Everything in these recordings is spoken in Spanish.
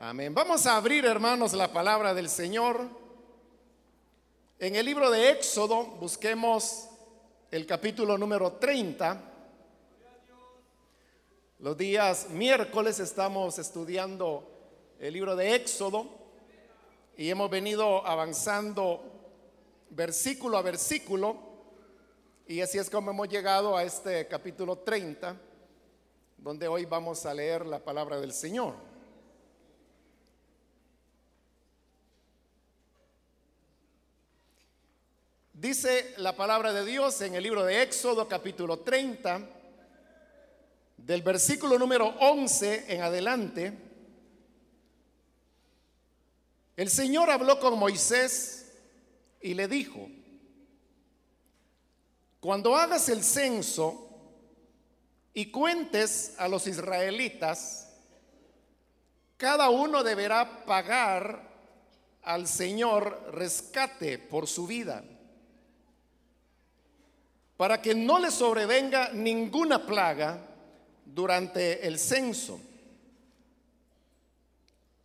Amén. Vamos a abrir, hermanos, la palabra del Señor. En el libro de Éxodo, busquemos el capítulo número 30. Los días miércoles estamos estudiando el libro de Éxodo y hemos venido avanzando versículo a versículo y así es como hemos llegado a este capítulo 30, donde hoy vamos a leer la palabra del Señor. Dice la palabra de Dios en el libro de Éxodo capítulo 30, del versículo número 11 en adelante. El Señor habló con Moisés y le dijo, cuando hagas el censo y cuentes a los israelitas, cada uno deberá pagar al Señor rescate por su vida para que no le sobrevenga ninguna plaga durante el censo.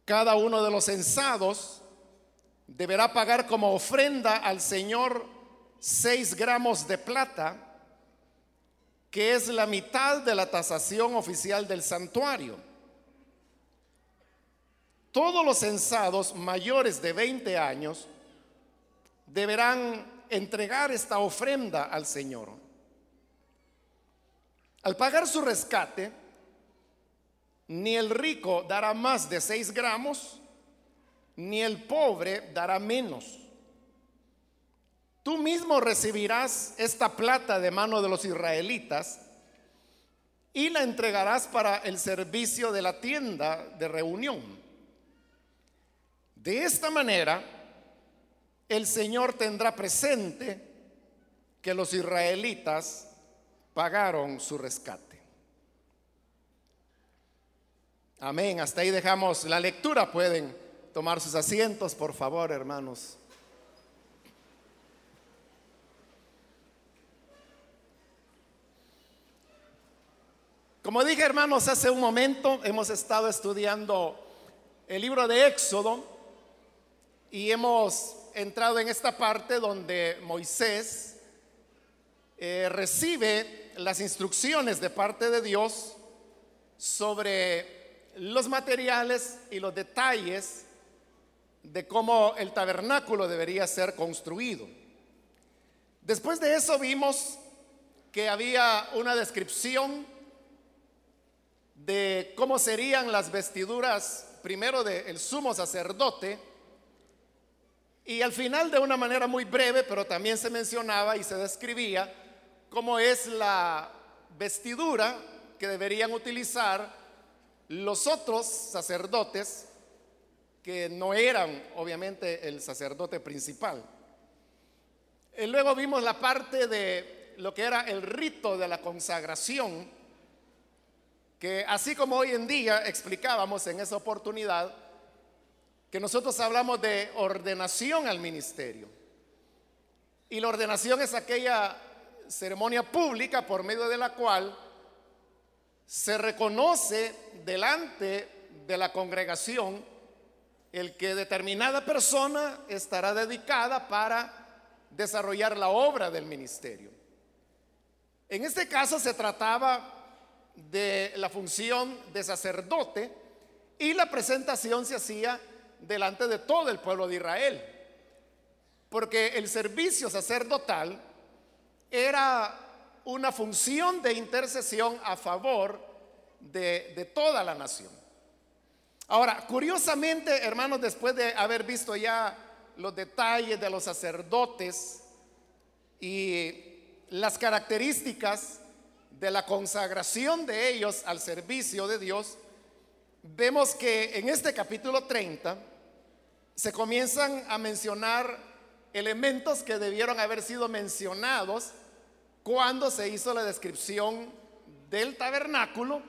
Cada uno de los censados deberá pagar como ofrenda al Señor seis gramos de plata, que es la mitad de la tasación oficial del santuario. Todos los censados mayores de 20 años deberán entregar esta ofrenda al Señor. Al pagar su rescate, ni el rico dará más de 6 gramos, ni el pobre dará menos. Tú mismo recibirás esta plata de mano de los israelitas y la entregarás para el servicio de la tienda de reunión. De esta manera, el Señor tendrá presente que los israelitas pagaron su rescate. Amén. Hasta ahí dejamos la lectura. Pueden tomar sus asientos, por favor, hermanos. Como dije, hermanos, hace un momento hemos estado estudiando el libro de Éxodo y hemos entrado en esta parte donde Moisés eh, recibe las instrucciones de parte de Dios sobre los materiales y los detalles de cómo el tabernáculo debería ser construido. Después de eso vimos que había una descripción de cómo serían las vestiduras primero del sumo sacerdote, y al final, de una manera muy breve, pero también se mencionaba y se describía cómo es la vestidura que deberían utilizar los otros sacerdotes que no eran obviamente el sacerdote principal. Y luego vimos la parte de lo que era el rito de la consagración, que así como hoy en día explicábamos en esa oportunidad, que nosotros hablamos de ordenación al ministerio. Y la ordenación es aquella ceremonia pública por medio de la cual se reconoce delante de la congregación el que determinada persona estará dedicada para desarrollar la obra del ministerio. En este caso se trataba de la función de sacerdote y la presentación se hacía delante de todo el pueblo de Israel. Porque el servicio sacerdotal era una función de intercesión a favor de, toda la nación. Ahora, curiosamente, hermanos, después de haber visto ya los detalles de los sacerdotes y las características de la consagración de ellos al servicio de Dios, vemos que en este capítulo 30 se comienzan a mencionar elementos que debieron haber sido mencionados cuando se hizo la descripción del tabernáculo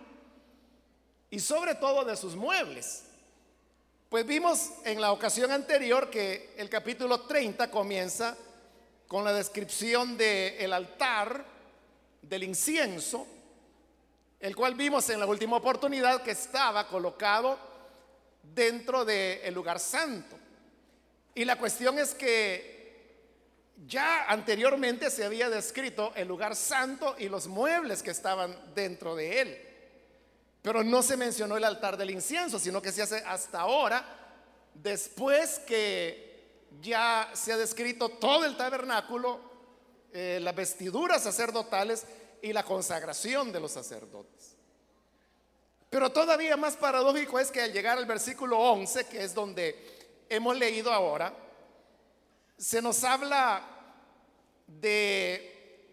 y sobre todo de sus muebles. Pues vimos en la ocasión anterior que el capítulo 30 comienza con la descripción del altar, del incienso, el cual vimos en la última oportunidad que estaba colocado dentro del lugar santo. Y la cuestión es que ya anteriormente se había descrito el lugar santo y los muebles que estaban dentro de él. Pero no se mencionó el altar del incienso, sino que se hace hasta ahora, después que ya se ha descrito todo el tabernáculo, eh, las vestiduras sacerdotales y la consagración de los sacerdotes. Pero todavía más paradójico es que al llegar al versículo 11, que es donde hemos leído ahora, se nos habla de,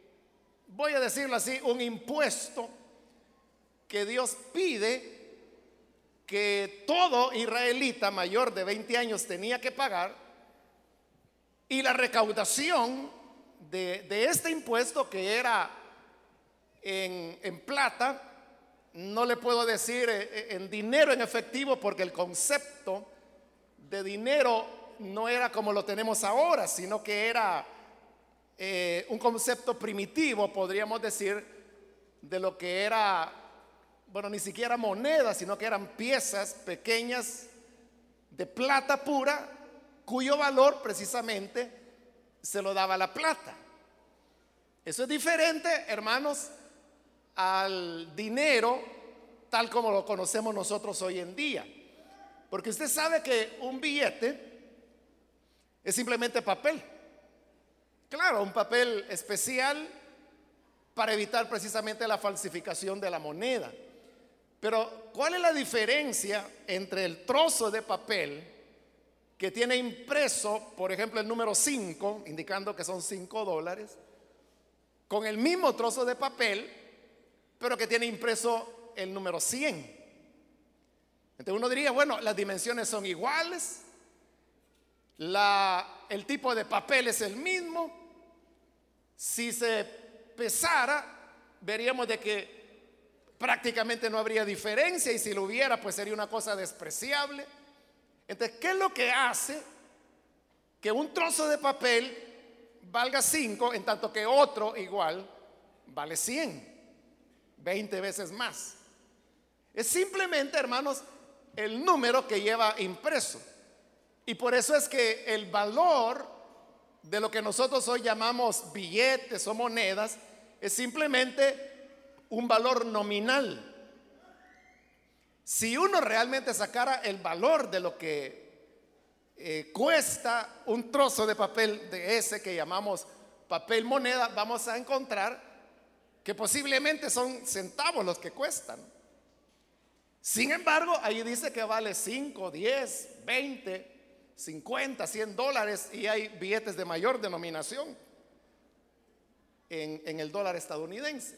voy a decirlo así, un impuesto que Dios pide que todo israelita mayor de 20 años tenía que pagar y la recaudación de, este impuesto que era en, en, plata, no le puedo decir eh, eh, en dinero en efectivo porque el concepto de dinero no era como lo tenemos ahora, sino que era eh, un concepto primitivo, podríamos decir, de lo que era bueno, ni siquiera monedas, sino que eran piezas pequeñas de plata pura, cuyo valor precisamente se lo daba la plata. Eso es diferente, hermanos, al dinero tal como lo conocemos nosotros hoy en día. Porque usted sabe que un billete es simplemente papel. Claro, un papel especial para evitar precisamente la falsificación de la moneda. Pero, ¿cuál es la diferencia entre el trozo de papel que tiene impreso, por ejemplo, el número 5, indicando que son 5 dólares, con el mismo trozo de papel, pero que tiene impreso el número 100? Entonces uno diría, bueno, las dimensiones son iguales, el tipo de papel es el mismo. Si se pesara, veríamos de que prácticamente no habría diferencia y si lo hubiera, pues sería una cosa despreciable. Entonces, ¿qué es lo que hace que un trozo de papel valga 5 en tanto que otro igual vale 100, 20 veces más? Es simplemente, hermanos, el número que lleva impreso. Y por eso es que el valor de lo que nosotros hoy llamamos billetes o monedas es simplemente un valor nominal. Si uno realmente sacara el valor de lo que eh, cuesta un trozo de papel de ese que llamamos papel moneda, vamos a encontrar que posiblemente son centavos los que cuestan. Sin embargo, ahí dice que vale 5, 10, 20, 50, 100 dólares y hay billetes de mayor denominación en el dólar estadounidense.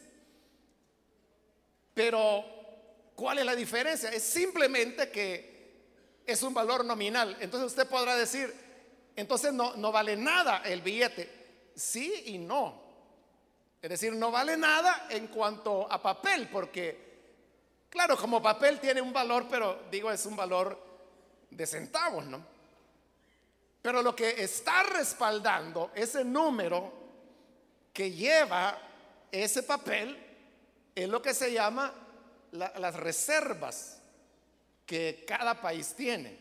Pero, ¿cuál es la diferencia? Es simplemente que es un valor nominal. Entonces usted podrá decir, entonces no, no vale nada el billete. Sí y no. Es decir, no vale nada en cuanto a papel, porque, claro, como papel tiene un valor, pero digo, es un valor de centavos, ¿no? Pero lo que está respaldando ese número que lleva ese papel es lo que se llama las reservas que cada país tiene.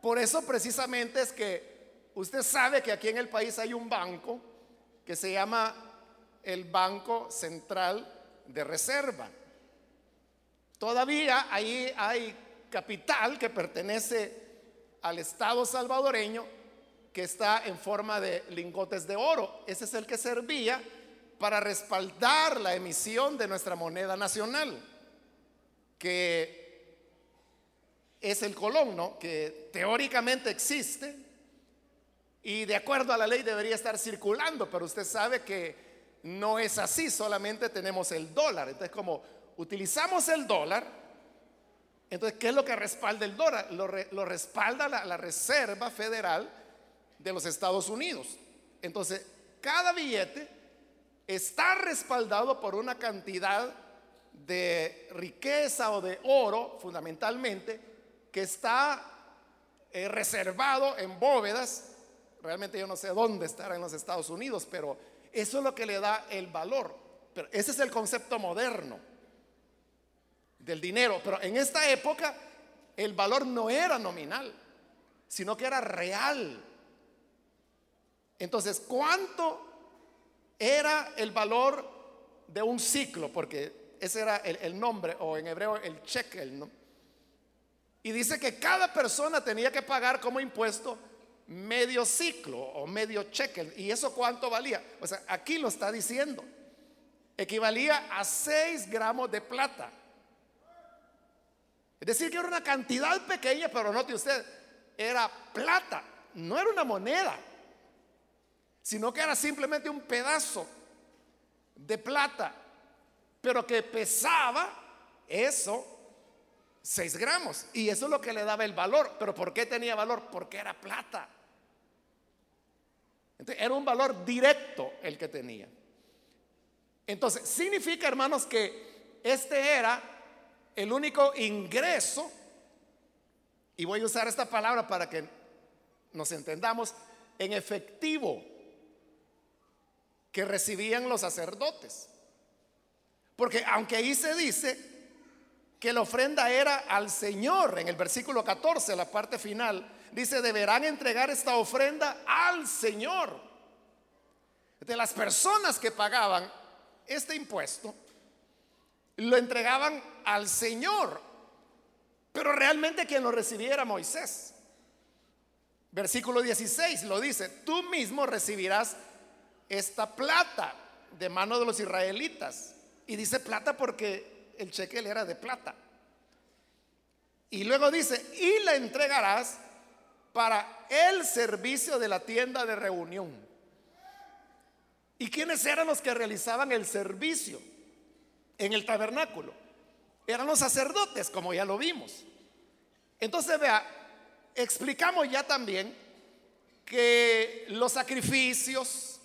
Por eso precisamente es que usted sabe que aquí en el país hay un banco que se llama el Banco Central de Reserva. Todavía ahí hay capital que pertenece al Estado salvadoreño que está en forma de lingotes de oro. Ese es el que servía para respaldar la emisión de nuestra moneda nacional, que es el colón, ¿no? que teóricamente existe y de acuerdo a la ley debería estar circulando, pero usted sabe que no es así, solamente tenemos el dólar. Entonces, como utilizamos el dólar, entonces, ¿qué es lo que respalda el dólar? Lo, respalda la, Reserva Federal de los Estados Unidos. Entonces, cada billete está respaldado por una cantidad de riqueza o de oro, fundamentalmente, que está eh, reservado en bóvedas. Realmente yo no sé dónde estará en los Estados Unidos, pero eso es lo que le da el valor. Pero ese es el concepto moderno del dinero. Pero en esta época el valor no era nominal, sino que era real. Entonces, ¿cuánto era el valor de un ciclo? Porque ese era el, nombre, o en hebreo el shekel. Y dice que cada persona tenía que pagar como impuesto medio ciclo o medio shekel. ¿Y eso cuánto valía? O sea, aquí lo está diciendo. Equivalía a 6 gramos de plata. Es decir, que era una cantidad pequeña, pero note usted, era plata, no era una moneda, sino que era simplemente un pedazo de plata, pero que pesaba eso 6 gramos. Y eso es lo que le daba el valor. ¿Pero por qué tenía valor? Porque era plata. Entonces, era un valor directo el que tenía. Entonces, significa, hermanos, que este era el único ingreso, y voy a usar esta palabra para que nos entendamos, en efectivo que recibían los sacerdotes. Porque aunque ahí se dice que la ofrenda era al Señor, en el versículo 14, la parte final, dice, deberán entregar esta ofrenda al Señor. De las personas que pagaban este impuesto, lo entregaban al Señor, pero realmente quien lo recibiera Moisés. Versículo 16 lo dice, tú mismo recibirás esta plata de mano de los israelitas. Y dice plata porque el cheque era de plata. Y luego dice, y la entregarás para el servicio de la tienda de reunión. ¿Y quiénes eran los que realizaban el servicio? en el tabernáculo. Eran los sacerdotes, como ya lo vimos. Entonces, vea, explicamos ya también que los sacrificios,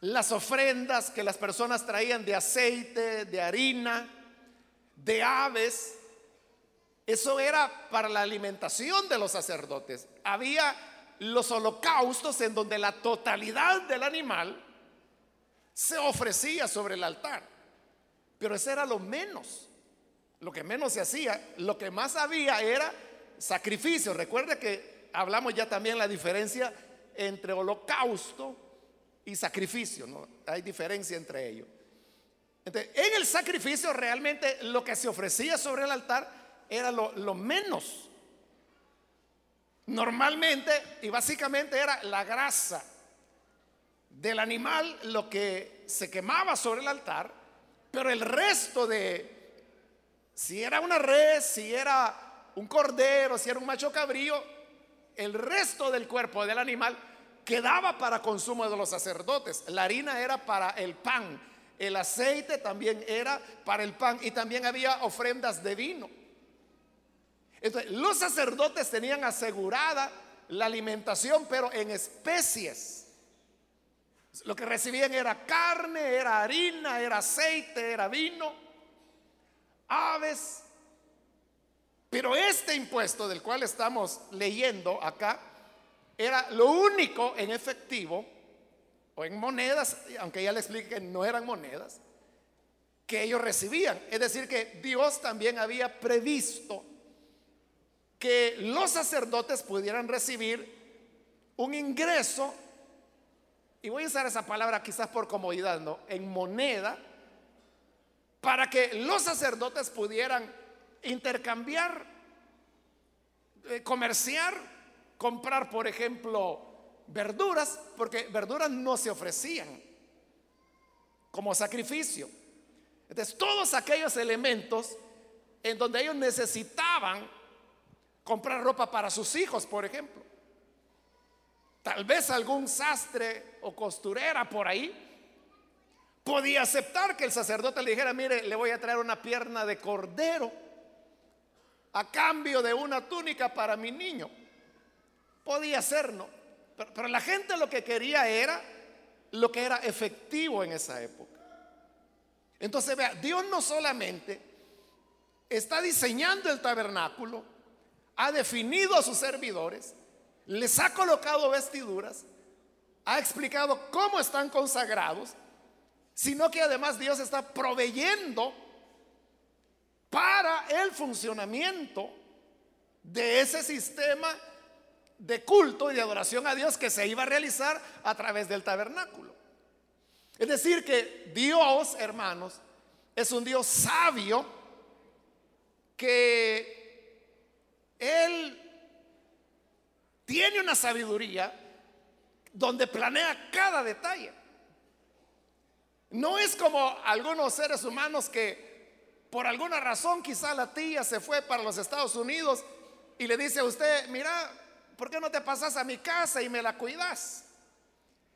las ofrendas que las personas traían de aceite, de harina, de aves, eso era para la alimentación de los sacerdotes. Había los holocaustos en donde la totalidad del animal se ofrecía sobre el altar. Pero ese era lo menos, lo que menos se hacía. Lo que más había era sacrificio. Recuerde que hablamos ya también la diferencia entre holocausto y sacrificio. ¿no? Hay diferencia entre ellos. Entonces, en el sacrificio realmente lo que se ofrecía sobre el altar era lo, menos. Normalmente y básicamente era la grasa del animal lo que se quemaba sobre el altar pero el resto de, si era una res, si era un cordero, si era un macho cabrío, el resto del cuerpo del animal quedaba para consumo de los sacerdotes. La harina era para el pan, el aceite también era para el pan y también había ofrendas de vino. Entonces, los sacerdotes tenían asegurada la alimentación, pero en especies. Lo que recibían era carne, era harina, era aceite, era vino, aves. Pero este impuesto del cual estamos leyendo acá era lo único en efectivo o en monedas, aunque ya le explique que no eran monedas, que ellos recibían. Es decir, que Dios también había previsto que los sacerdotes pudieran recibir un ingreso y voy a usar esa palabra quizás por comodidad, ¿no? En moneda, para que los sacerdotes pudieran intercambiar, eh, comerciar, comprar, por ejemplo, verduras, porque verduras no se ofrecían como sacrificio. Entonces, todos aquellos elementos en donde ellos necesitaban comprar ropa para sus hijos, por ejemplo, Tal vez algún sastre o costurera por ahí podía aceptar que el sacerdote le dijera, mire, le voy a traer una pierna de cordero a cambio de una túnica para mi niño. Podía ¿no? Pero, pero la gente lo que quería era lo que era efectivo en esa época. Entonces, vea, Dios no solamente está diseñando el tabernáculo, ha definido a sus servidores, les ha colocado vestiduras, ha explicado cómo están consagrados, sino que además Dios está proveyendo para el funcionamiento de ese sistema de culto y de adoración a Dios que se iba a realizar a través del tabernáculo. Es decir, que Dios, hermanos, es un Dios sabio que Él tiene una sabiduría donde planea cada detalle. No es como algunos seres humanos que por alguna razón quizá la tía se fue para los Estados Unidos y le dice a usted, mira, ¿por qué no te pasas a mi casa y me la cuidas?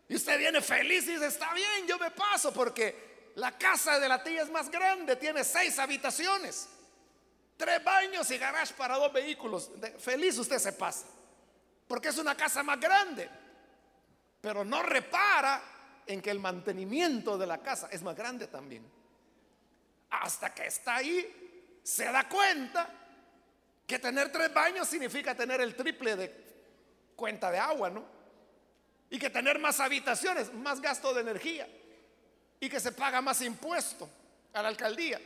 Y usted viene feliz y dice, está bien, yo me paso porque la casa de la tía es más grande, tiene seis habitaciones, tres baños y garage para dos vehículos. Feliz usted se pasa, porque es una casa más grande, pero no repara en que el mantenimiento de la casa es más grande también. Hasta que está ahí, se da cuenta que tener tres baños significa tener el triple de cuenta de agua, ¿no? Y que tener más habitaciones, más gasto de energía. Y que se paga más impuesto a la alcaldía.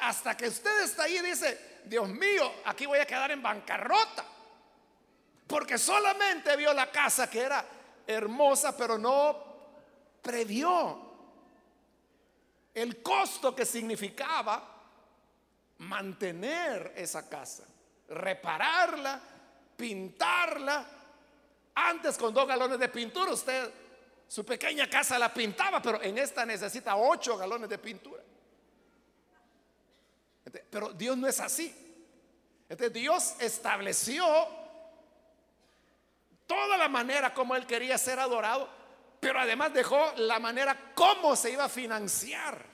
Hasta que usted está ahí y dice, Dios mío, aquí voy a quedar en bancarrota. Porque solamente vio la casa que era hermosa, pero no previó el costo que significaba mantener esa casa repararla, pintarla. Antes con dos galones de pintura usted su pequeña casa la pintaba, pero en esta necesita ocho galones de pintura. Pero Dios no es así. Entonces Dios estableció toda la manera como Él quería ser adorado, pero además dejó la manera como se iba a financiar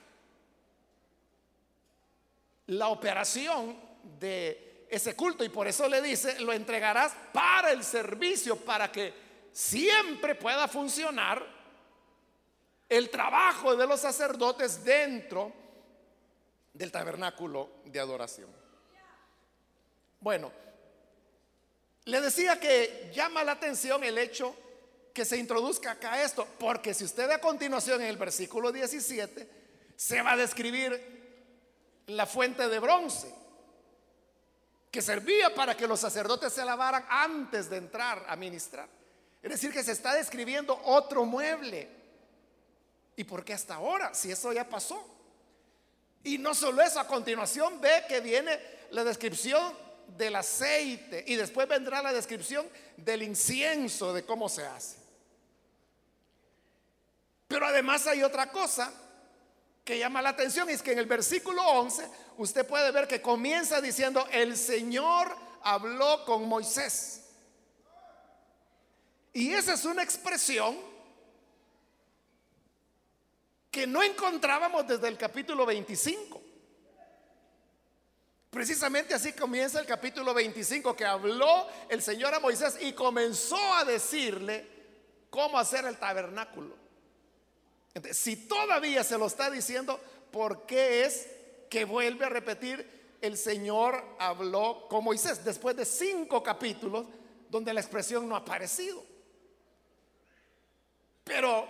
la operación de ese culto y por eso le dice, lo entregarás para el servicio, para que siempre pueda funcionar el trabajo de los sacerdotes dentro del tabernáculo de adoración. Bueno, le decía que llama la atención el hecho que se introduzca acá esto, porque si usted a continuación en el versículo 17, se va a describir la fuente de bronce que servía para que los sacerdotes se lavaran antes de entrar a ministrar. Es decir, que se está describiendo otro mueble. ¿Y por qué hasta ahora? Si eso ya pasó. Y no solo eso, a continuación ve que viene la descripción del aceite y después vendrá la descripción del incienso, de cómo se hace. Pero además hay otra cosa que llama la atención es que en el versículo 11 usted puede ver que comienza diciendo, el Señor habló con Moisés. Y esa es una expresión que no encontrábamos desde el capítulo 25. Precisamente así comienza el capítulo 25, que habló el Señor a Moisés y comenzó a decirle cómo hacer el tabernáculo si todavía se lo está diciendo, ¿por qué es que vuelve a repetir el Señor habló con Moisés después de cinco capítulos donde la expresión no ha aparecido? Pero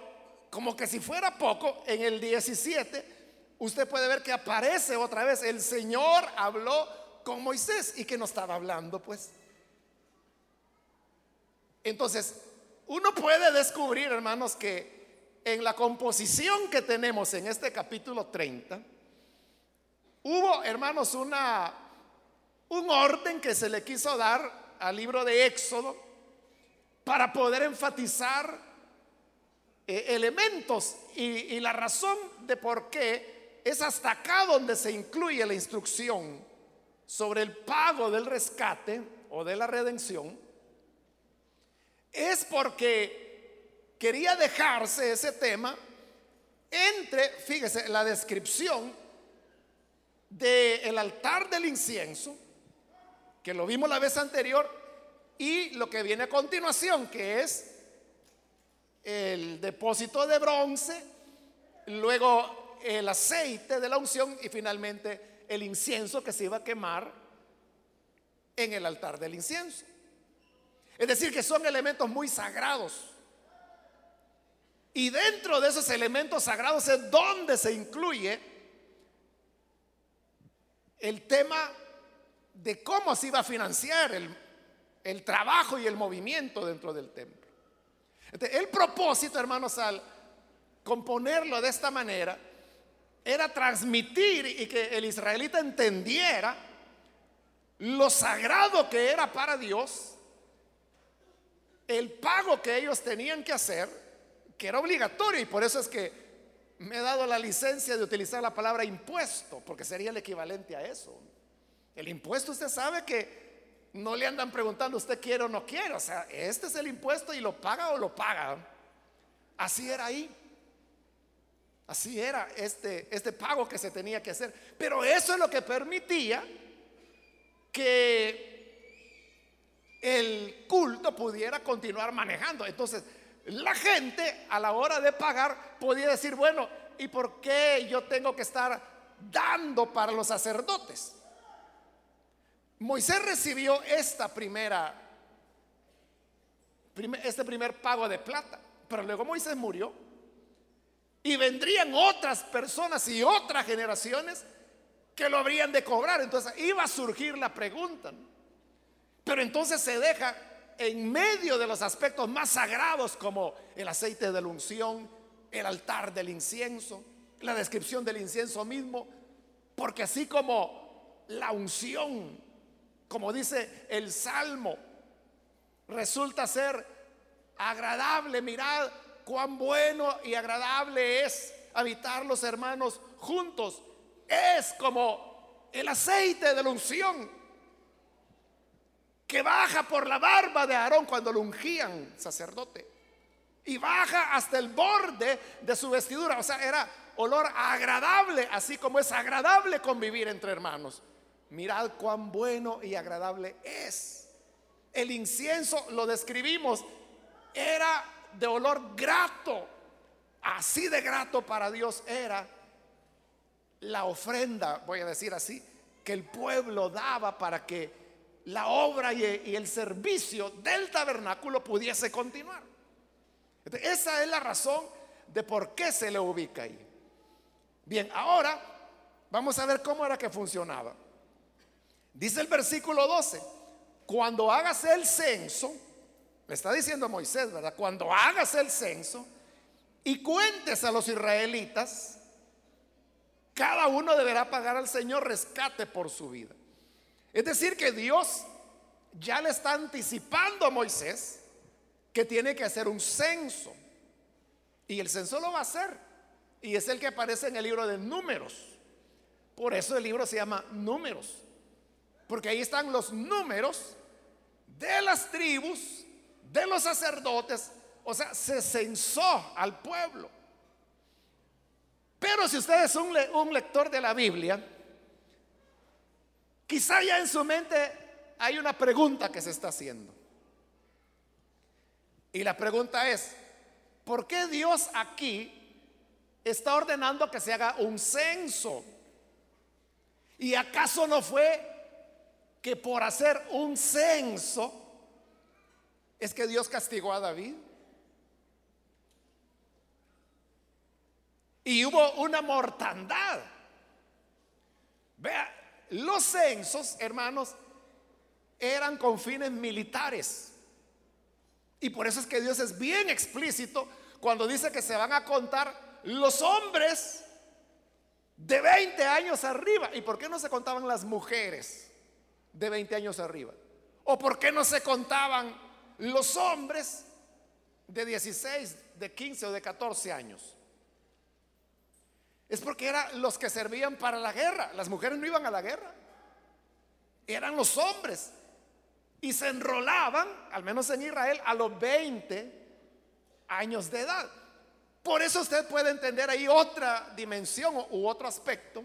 como que si fuera poco, en el 17 usted puede ver que aparece otra vez el Señor habló con Moisés y que no estaba hablando, pues. Entonces, uno puede descubrir, hermanos, que en la composición que tenemos en este capítulo 30, hubo, hermanos, una, un orden que se le quiso dar al libro de Éxodo para poder enfatizar eh, elementos y, y la razón de por qué es hasta acá donde se incluye la instrucción sobre el pago del rescate o de la redención, es porque quería dejarse ese tema entre, fíjese, la descripción del altar del incienso, que lo vimos la vez anterior, y lo que viene a continuación, que es el depósito de bronce, luego el aceite de la unción y finalmente el incienso que se iba a quemar en el altar del incienso. Es decir, que son elementos muy sagrados. Y dentro de esos elementos sagrados es donde se incluye el tema de cómo se iba a financiar el, el trabajo y el movimiento dentro del templo. El propósito, hermanos, al componerlo de esta manera, era transmitir y que el israelita entendiera lo sagrado que era para Dios, el pago que ellos tenían que hacer, que era obligatorio, y por eso es que me he dado la licencia de utilizar la palabra impuesto, porque sería el equivalente a eso. El impuesto usted sabe que no le andan preguntando usted quiere o no quiere, o sea, este es el impuesto y lo paga o lo paga. Así era ahí. Así era este, este pago que se tenía que hacer. Pero eso es lo que permitía que el culto pudiera continuar manejando. Entonces, la gente a la hora de pagar podía decir, bueno, ¿y por qué yo tengo que estar dando para los sacerdotes? Moisés recibió esta primera, este primer pago de plata, pero luego Moisés murió. Y vendrían otras personas y otras generaciones que lo habrían de cobrar. Entonces iba a surgir la pregunta. Pero entonces se deja en medio de los aspectos más sagrados como el aceite de la unción, el altar del incienso, la descripción del incienso mismo, porque así como la unción, como dice el Salmo, resulta ser agradable, mirad cuán bueno y agradable es habitar los hermanos juntos. Es como el aceite de la unción que baja por la barba de Aarón cuando lo ungían sacerdote. Y baja hasta el borde de su vestidura. O sea, era olor agradable, así como es agradable convivir entre hermanos. Mirad cuán bueno y agradable es. El incienso, lo describimos, era de olor grato. Así de grato para Dios era la ofrenda, voy a decir así, que el pueblo daba para que la obra y el servicio del tabernáculo pudiese continuar. Esa es la razón de por qué se le ubica ahí. Bien, ahora vamos a ver cómo era que funcionaba. Dice el versículo 12, cuando hagas el censo, le está diciendo Moisés, ¿verdad? Cuando hagas el censo y cuentes a los israelitas, cada uno deberá pagar al Señor rescate por su vida. Es decir, que Dios ya le está anticipando a Moisés que tiene que hacer un censo. Y el censo lo va a hacer. Y es el que aparece en el libro de números. Por eso el libro se llama números. Porque ahí están los números de las tribus de los sacerdotes, o sea, se censó al pueblo. Pero si usted es un, un lector de la Biblia, quizá ya en su mente hay una pregunta que se está haciendo. Y la pregunta es, ¿por qué Dios aquí está ordenando que se haga un censo? ¿Y acaso no fue que por hacer un censo es que Dios castigó a David. Y hubo una mortandad. Vea, los censos, hermanos, eran con fines militares. Y por eso es que Dios es bien explícito cuando dice que se van a contar los hombres de 20 años arriba. ¿Y por qué no se contaban las mujeres de 20 años arriba? ¿O por qué no se contaban los hombres de 16, de 15 o de 14 años. Es porque eran los que servían para la guerra. Las mujeres no iban a la guerra. Eran los hombres. Y se enrolaban, al menos en Israel, a los 20 años de edad. Por eso usted puede entender ahí otra dimensión u otro aspecto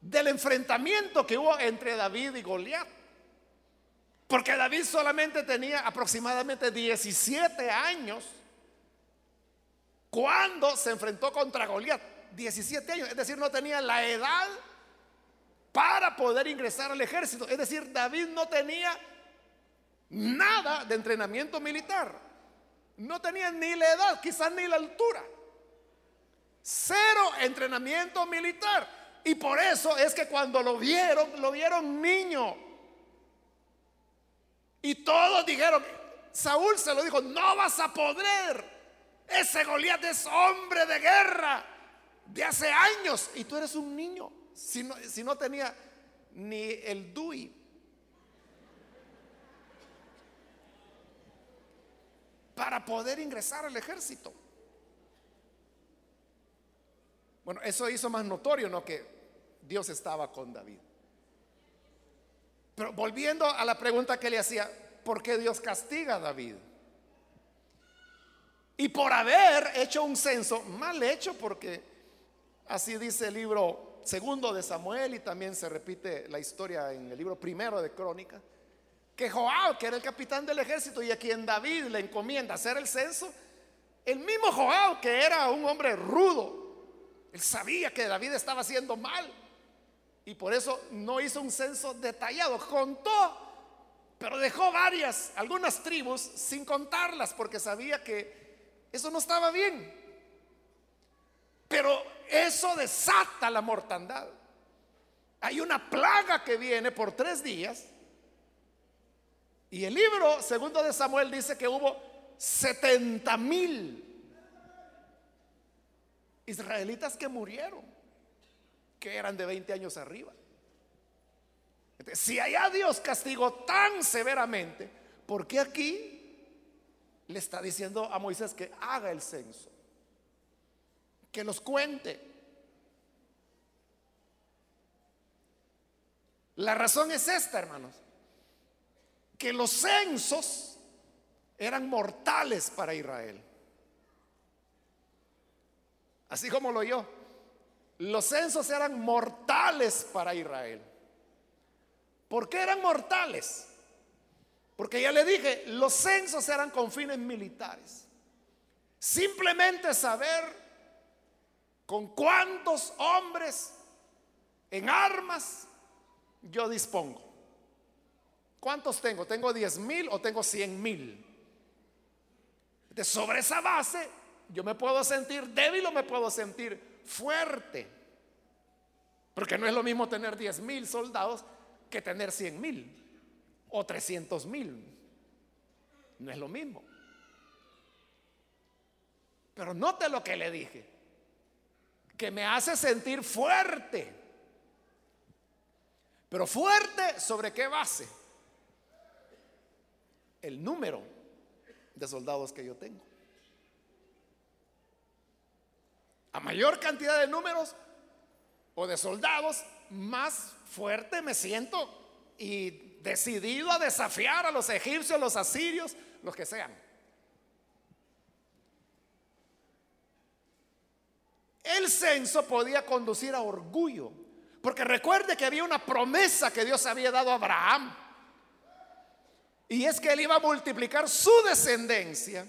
del enfrentamiento que hubo entre David y Goliat. Porque David solamente tenía aproximadamente 17 años cuando se enfrentó contra Goliat. 17 años, es decir, no tenía la edad para poder ingresar al ejército. Es decir, David no tenía nada de entrenamiento militar. No tenía ni la edad, quizás ni la altura. Cero entrenamiento militar. Y por eso es que cuando lo vieron, lo vieron niño. Y todos dijeron, Saúl se lo dijo, no vas a poder. Ese Goliat es hombre de guerra de hace años y tú eres un niño. Si no, si no tenía ni el DUI. Para poder ingresar al ejército. Bueno, eso hizo más notorio, ¿no? Que Dios estaba con David. Pero volviendo a la pregunta que le hacía, ¿por qué Dios castiga a David? Y por haber hecho un censo, mal hecho porque así dice el libro segundo de Samuel y también se repite la historia en el libro primero de Crónica, que Joab, que era el capitán del ejército y a quien David le encomienda hacer el censo, el mismo Joab, que era un hombre rudo, él sabía que David estaba haciendo mal y por eso no hizo un censo detallado, contó pero dejó varias, algunas tribus sin contarlas porque sabía que eso no estaba bien. Pero eso desata la mortandad. Hay una plaga que viene por tres días. Y el libro segundo de Samuel dice que hubo 70 mil israelitas que murieron, que eran de 20 años arriba. si allá Dios castigó tan severamente, ¿por qué aquí le está diciendo a Moisés que haga el censo? Que los cuente. La razón es esta, hermanos, que los censos eran mortales para Israel. Así como lo oyó. Los censos eran mortales para Israel. ¿Por qué eran mortales? Porque ya le dije, los censos eran con fines militares. Simplemente saber con cuántos hombres en armas yo dispongo. ¿Cuántos tengo? ¿Tengo 10 mil o tengo 100 mil? Sobre esa base yo me puedo sentir débil o me puedo sentir fuerte. Porque no es lo mismo tener 10 mil soldados que tener 100 mil o 300 mil. No es lo mismo. Pero note lo que le dije. Que me hace sentir fuerte. Pero fuerte sobre qué base? El número de soldados que yo tengo. A mayor cantidad de números o de soldados, más fuerte me siento y decidido a desafiar a los egipcios, los asirios, los que sean. El censo podía conducir a orgullo, porque recuerde que había una promesa que Dios había dado a Abraham, y es que él iba a multiplicar su descendencia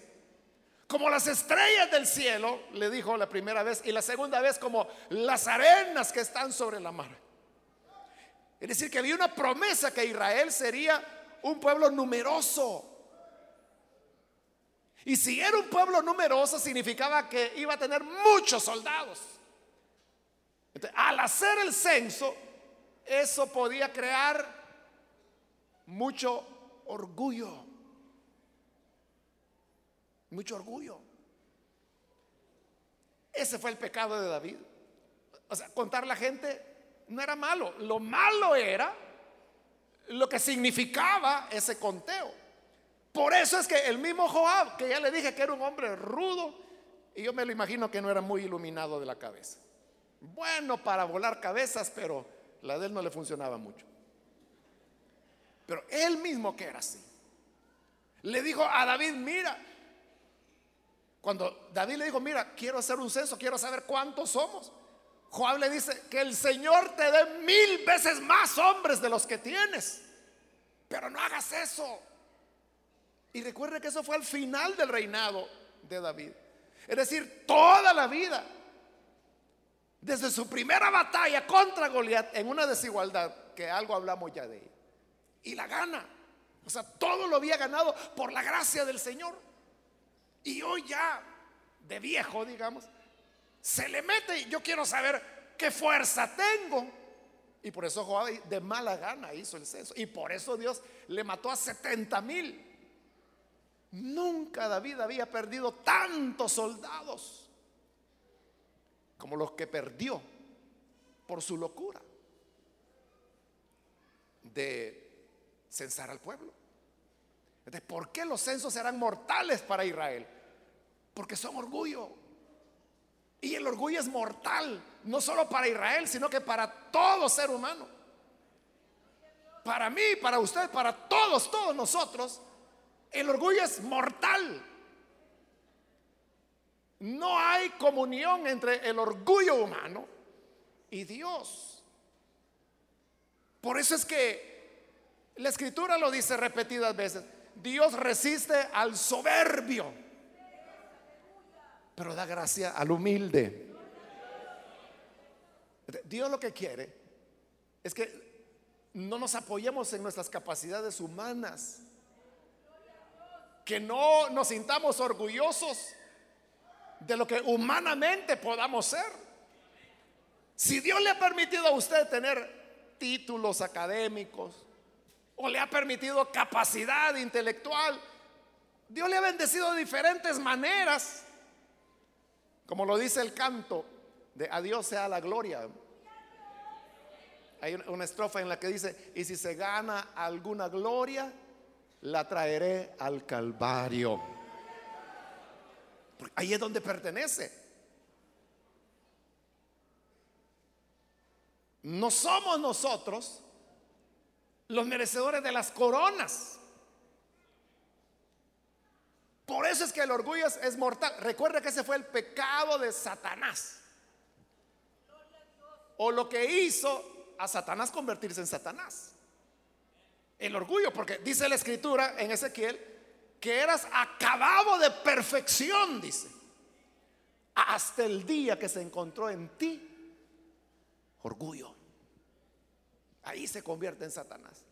como las estrellas del cielo, le dijo la primera vez, y la segunda vez como las arenas que están sobre la mar. Es decir, que había una promesa que Israel sería un pueblo numeroso. Y si era un pueblo numeroso, significaba que iba a tener muchos soldados. al hacer el censo, eso podía crear mucho orgullo mucho orgullo. Ese fue el pecado de David. O sea, contar la gente no era malo. Lo malo era lo que significaba ese conteo. Por eso es que el mismo Joab, que ya le dije que era un hombre rudo, y yo me lo imagino que no era muy iluminado de la cabeza. Bueno para volar cabezas, pero la de él no le funcionaba mucho. Pero él mismo que era así. Le dijo a David, mira, cuando David le dijo, mira, quiero hacer un censo, quiero saber cuántos somos. Joab le dice, que el Señor te dé mil veces más hombres de los que tienes. Pero no hagas eso. Y recuerde que eso fue al final del reinado de David. Es decir, toda la vida, desde su primera batalla contra Goliat, en una desigualdad, que algo hablamos ya de ella. Y la gana. O sea, todo lo había ganado por la gracia del Señor. Y hoy ya, de viejo, digamos, se le mete, yo quiero saber qué fuerza tengo. Y por eso Joab de mala gana hizo el censo. Y por eso Dios le mató a 70 mil. Nunca David había perdido tantos soldados como los que perdió por su locura de censar al pueblo. ¿Por qué los censos serán mortales para Israel? Porque son orgullo. Y el orgullo es mortal, no solo para Israel, sino que para todo ser humano. Para mí, para usted, para todos, todos nosotros, el orgullo es mortal. No hay comunión entre el orgullo humano y Dios. Por eso es que la escritura lo dice repetidas veces. Dios resiste al soberbio, pero da gracia al humilde. Dios lo que quiere es que no nos apoyemos en nuestras capacidades humanas, que no nos sintamos orgullosos de lo que humanamente podamos ser. Si Dios le ha permitido a usted tener títulos académicos, le ha permitido capacidad intelectual. Dios le ha bendecido de diferentes maneras. Como lo dice el canto de a Dios sea la gloria. Hay una estrofa en la que dice, y si se gana alguna gloria, la traeré al Calvario. ahí es donde pertenece. No somos nosotros los merecedores de las coronas. Por eso es que el orgullo es, mortal. Recuerda que ese fue el pecado de Satanás. O lo que hizo a Satanás convertirse en Satanás. El orgullo, porque dice la escritura en Ezequiel que eras acabado de perfección, dice. Hasta el día que se encontró en ti orgullo. Ahí se convierte en Satanás.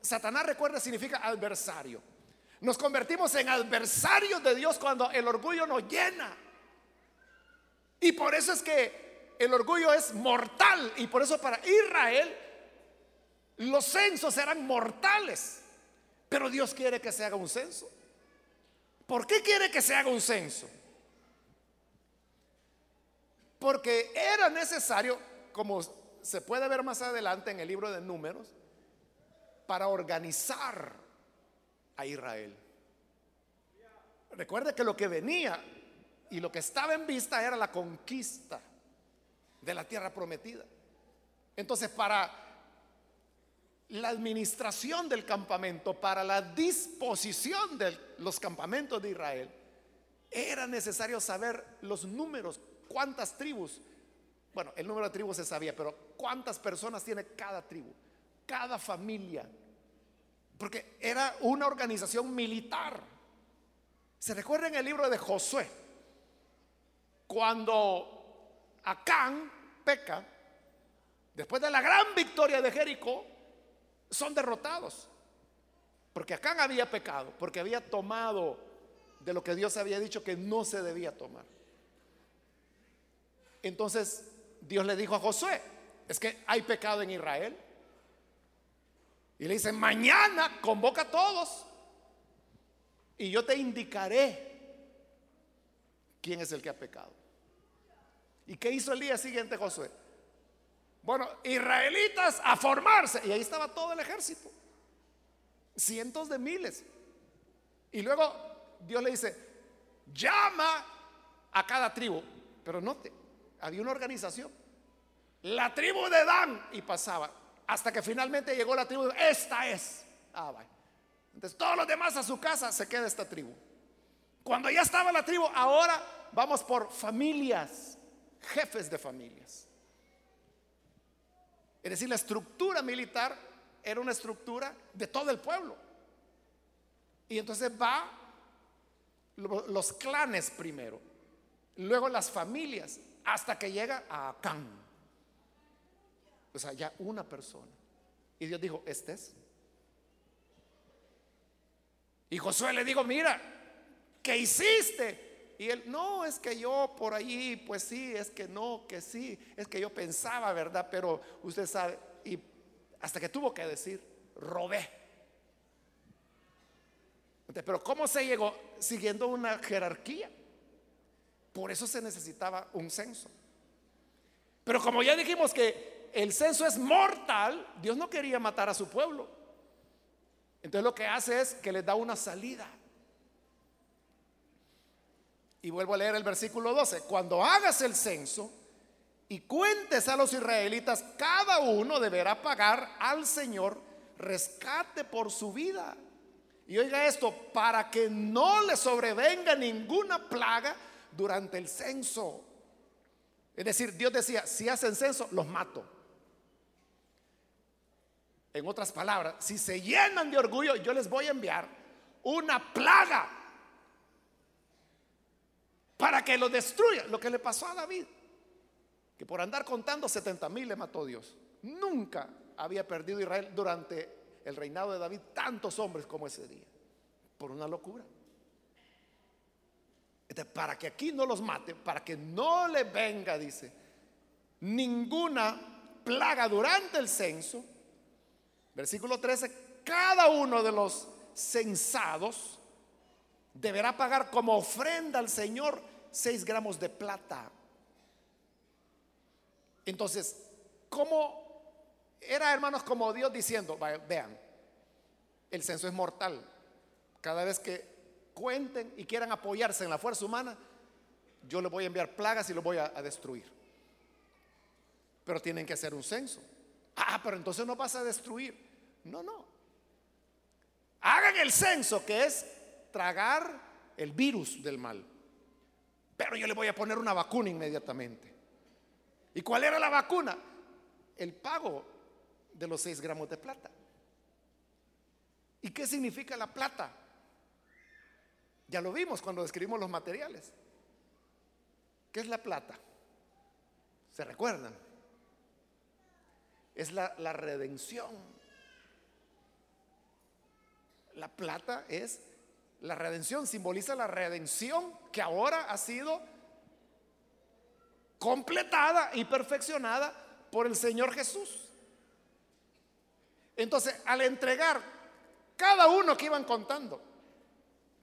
Satanás, recuerda, significa adversario. Nos convertimos en adversarios de Dios cuando el orgullo nos llena. Y por eso es que el orgullo es mortal. Y por eso para Israel los censos eran mortales. Pero Dios quiere que se haga un censo. ¿Por qué quiere que se haga un censo? Porque era necesario como se puede ver más adelante en el libro de números, para organizar a Israel. Recuerde que lo que venía y lo que estaba en vista era la conquista de la tierra prometida. Entonces, para la administración del campamento, para la disposición de los campamentos de Israel, era necesario saber los números, cuántas tribus bueno, el número de tribus se sabía, pero ¿cuántas personas tiene cada tribu? Cada familia. Porque era una organización militar. Se recuerda en el libro de Josué, cuando Acán peca, después de la gran victoria de Jericó, son derrotados. Porque Acán había pecado, porque había tomado de lo que Dios había dicho que no se debía tomar. Entonces Dios le dijo a Josué, es que hay pecado en Israel. Y le dice, mañana convoca a todos y yo te indicaré quién es el que ha pecado. ¿Y qué hizo el día siguiente Josué? Bueno, israelitas a formarse. Y ahí estaba todo el ejército. Cientos de miles. Y luego Dios le dice, llama a cada tribu. Pero note, había una organización. La tribu de Dan y pasaba hasta que finalmente llegó la tribu. Esta es. Ah, Entonces todos los demás a su casa se queda esta tribu. Cuando ya estaba la tribu, ahora vamos por familias, jefes de familias. Es decir, la estructura militar era una estructura de todo el pueblo. Y entonces va los clanes primero, luego las familias, hasta que llega a Acán. O sea, ya una persona. Y Dios dijo, este es. Y Josué le dijo, mira, ¿qué hiciste? Y él, no, es que yo por allí, pues sí, es que no, que sí, es que yo pensaba, ¿verdad? Pero usted sabe, y hasta que tuvo que decir, robé. Pero ¿cómo se llegó? Siguiendo una jerarquía. Por eso se necesitaba un censo. Pero como ya dijimos que el censo es mortal, Dios no quería matar a su pueblo. Entonces lo que hace es que les da una salida. Y vuelvo a leer el versículo 12. Cuando hagas el censo y cuentes a los israelitas, cada uno deberá pagar al Señor rescate por su vida. Y oiga esto, para que no le sobrevenga ninguna plaga durante el censo. Es decir, Dios decía, si hacen censo, los mato. En otras palabras, si se llenan de orgullo, yo les voy a enviar una plaga para que lo destruya. Lo que le pasó a David, que por andar contando 70 mil le mató Dios. Nunca había perdido Israel durante el reinado de David tantos hombres como ese día. Por una locura. Para que aquí no los mate, para que no le venga, dice, ninguna plaga durante el censo. Versículo 13, cada uno de los censados deberá pagar como ofrenda al Señor 6 gramos de plata. Entonces, ¿cómo era, hermanos, como Dios diciendo, vean, el censo es mortal. Cada vez que cuenten y quieran apoyarse en la fuerza humana, yo les voy a enviar plagas y los voy a, destruir. Pero tienen que hacer un censo. Ah, pero entonces no vas a destruir. No, no. Hagan el censo, que es tragar el virus del mal. Pero yo le voy a poner una vacuna inmediatamente. ¿Y cuál era la vacuna? El pago de los 6 gramos de plata. ¿Y qué significa la plata? Ya lo vimos cuando describimos los materiales. ¿Qué es la plata? ¿Se recuerdan? Es la, la redención. La plata es la redención, simboliza la redención que ahora ha sido completada y perfeccionada por el Señor Jesús. Entonces, al entregar cada uno que iban contando,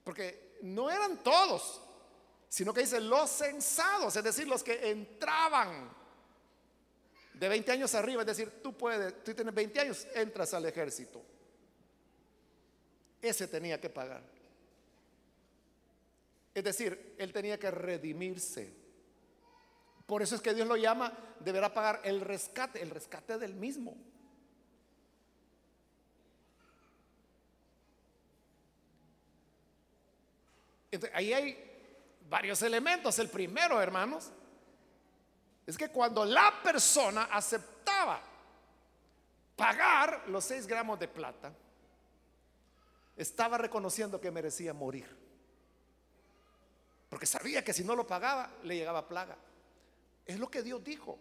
porque no eran todos, sino que dice los censados, es decir, los que entraban de 20 años arriba, es decir, tú puedes, tú tienes 20 años, entras al ejército. Ese tenía que pagar. Es decir, él tenía que redimirse. Por eso es que Dios lo llama, deberá pagar el rescate, el rescate del mismo. Ahí hay varios elementos. El primero, hermanos, es que cuando la persona aceptaba pagar los 6 gramos de plata, estaba reconociendo que merecía morir. Porque sabía que si no lo pagaba, le llegaba plaga. Es lo que Dios dijo.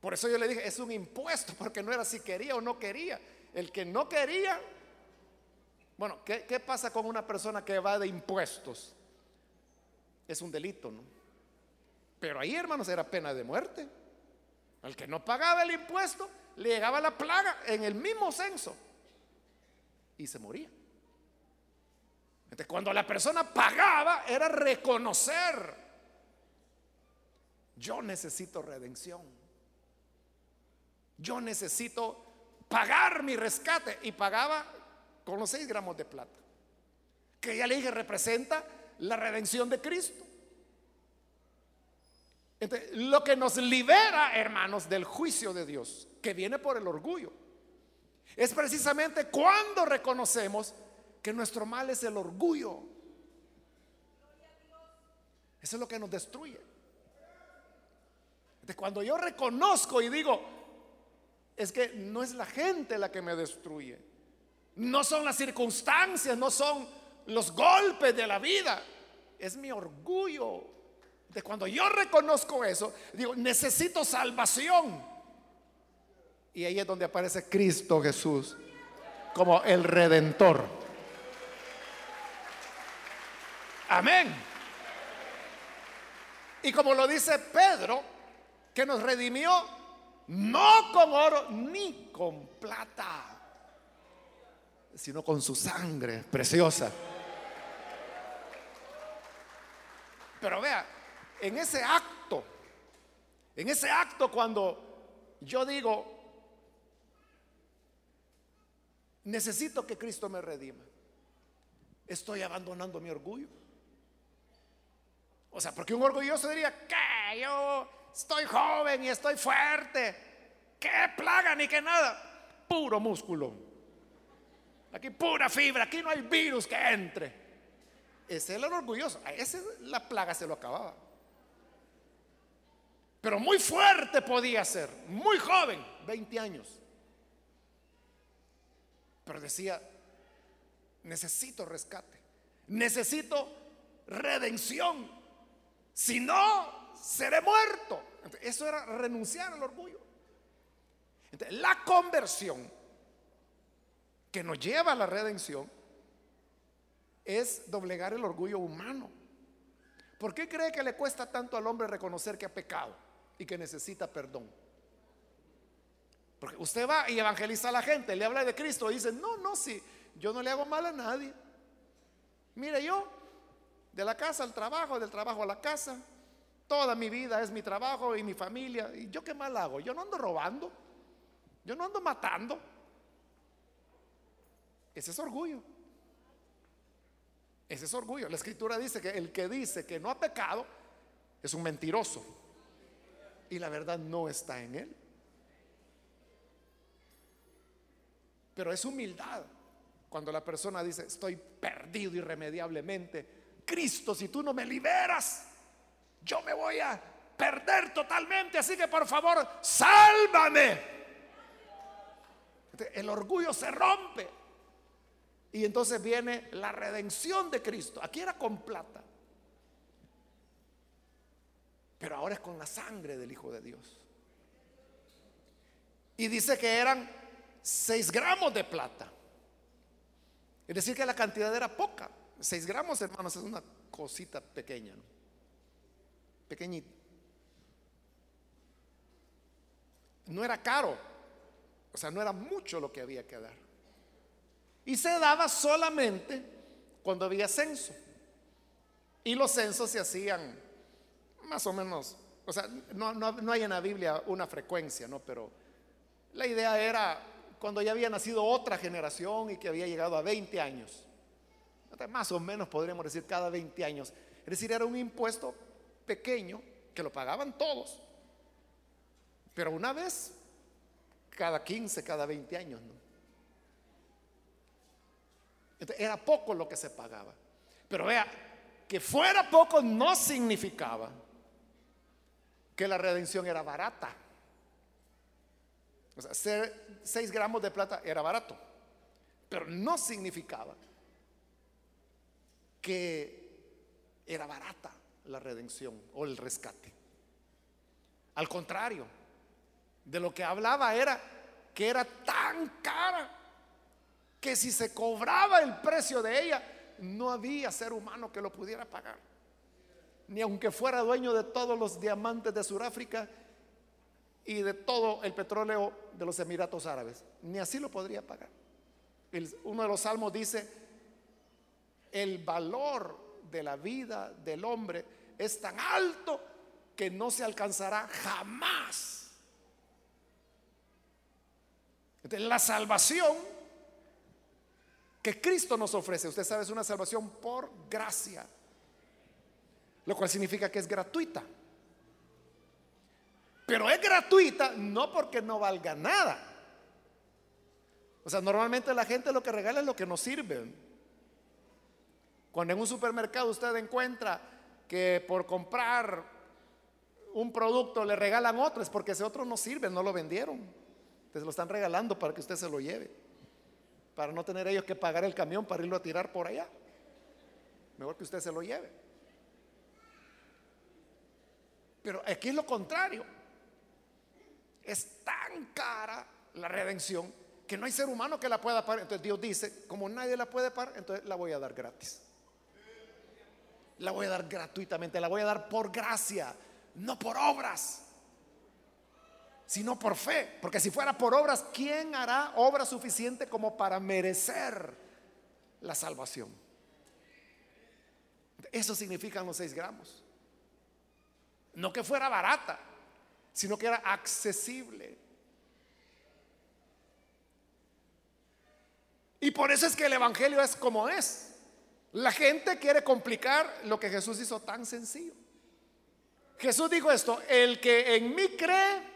Por eso yo le dije, es un impuesto, porque no era si quería o no quería. El que no quería bueno, ¿qué, pasa con una persona que va de impuestos? Es un delito, ¿no? Pero ahí, hermanos, era pena de muerte. Al que no pagaba el impuesto, le llegaba la plaga en el mismo censo y se moría. Cuando la persona pagaba, era reconocer, yo necesito redención. Yo necesito pagar mi rescate. Y pagaba con los 6 gramos de plata, que ya le dije representa la redención de Cristo. Lo que nos libera, hermanos, del juicio de Dios, que viene por el orgullo, es precisamente cuando reconocemos que nuestro mal es el orgullo. Eso es lo que nos destruye. De cuando yo reconozco y digo, es que no es la gente la que me destruye, no son las circunstancias, no son los golpes de la vida. Es mi orgullo. De cuando yo reconozco eso, digo, necesito salvación. Y ahí es donde aparece Cristo Jesús como el redentor. Amén. Y como lo dice Pedro, que nos redimió no con oro ni con plata, sino con su sangre preciosa. Pero vea, en ese acto, en ese acto cuando yo digo, necesito que Cristo me redima, estoy abandonando mi orgullo. O sea, porque un orgulloso diría, que yo estoy joven y estoy fuerte, qué plaga ni que nada, puro músculo. Aquí pura fibra, aquí no hay virus que entre. Ese es el orgulloso, a ese la plaga se lo acababa. Pero muy fuerte podía ser, muy joven, 20 años. Pero decía, necesito rescate, necesito redención. Si no, seré muerto. Eso era renunciar al orgullo. la conversión que nos lleva a la redención es doblegar el orgullo humano. ¿Por qué cree que le cuesta tanto al hombre reconocer que ha pecado y que necesita perdón? Porque usted va y evangeliza a la gente, le habla de Cristo y dice, no, no, sí, yo no le hago mal a nadie. Mire, yo de la casa al trabajo, del trabajo a la casa. Toda mi vida es mi trabajo y mi familia. ¿Y yo qué mal hago? Yo no ando robando. Yo no ando matando. Ese es orgullo. Ese es orgullo. La escritura dice que el que dice que no ha pecado es un mentiroso. Y la verdad no está en él. Pero es humildad cuando la persona dice, estoy perdido irremediablemente Cristo, si tú no me liberas, yo me voy a perder totalmente. Así que por favor, sálvame. El orgullo se rompe. Y entonces viene la redención de Cristo. Aquí era con plata. Pero ahora es con la sangre del Hijo de Dios. Y dice que eran 6 gramos de plata. Es decir, que la cantidad era poca. 6 gramos, hermanos, es una cosita pequeña, pequeñita. No era caro, o sea, no era mucho lo que había que dar. Y se daba solamente cuando había censo. Y los censos se hacían más o menos, o sea, no, no hay en la Biblia una frecuencia, ¿no? Pero la idea era cuando ya había nacido otra generación y que había llegado a 20 años. Más o menos podríamos decir cada 20 años. Es decir, era un impuesto pequeño que lo pagaban todos. Pero una vez cada 15, cada 20 años. Era poco lo que se pagaba. Pero vea, que fuera poco no significaba que la redención era barata. O sea, 6 gramos de plata era barato. Pero no significaba que era barata la redención o el rescate. Al contrario, de lo que hablaba era que era tan cara que si se cobraba el precio de ella, no había ser humano que lo pudiera pagar. Ni aunque fuera dueño de todos los diamantes de Sudáfrica y de todo el petróleo de los Emiratos Árabes, ni así lo podría pagar. uno de los salmos dice, el valor de la vida del hombre es tan alto que no se alcanzará jamás. La salvación que Cristo nos ofrece, usted sabe, es una salvación por gracia, lo cual significa que es gratuita. Pero es gratuita no porque no valga nada. O sea, normalmente la gente lo que regala es lo que nos sirve. Cuando en un supermercado usted encuentra que por comprar un producto le regalan otro, es porque ese otro no sirve, no lo vendieron. Entonces lo están regalando para que usted se lo lleve. Para no tener ellos que pagar el camión para irlo a tirar por allá. Mejor que usted se lo lleve. Pero aquí es lo contrario. Es tan cara la redención que no hay ser humano que la pueda pagar. Entonces Dios dice, como nadie la puede pagar, entonces la voy a dar gratis. la voy a dar gratuitamente, la voy a dar por gracia, no por obras, sino por fe. Porque si fuera por obras, ¿quién hará obra suficiente como para merecer la salvación? Eso significan los seis gramos. No que fuera barata, sino que era accesible. Y por eso es que el Evangelio es como es. La gente quiere complicar lo que Jesús hizo tan sencillo. Jesús dijo esto, el que en mí cree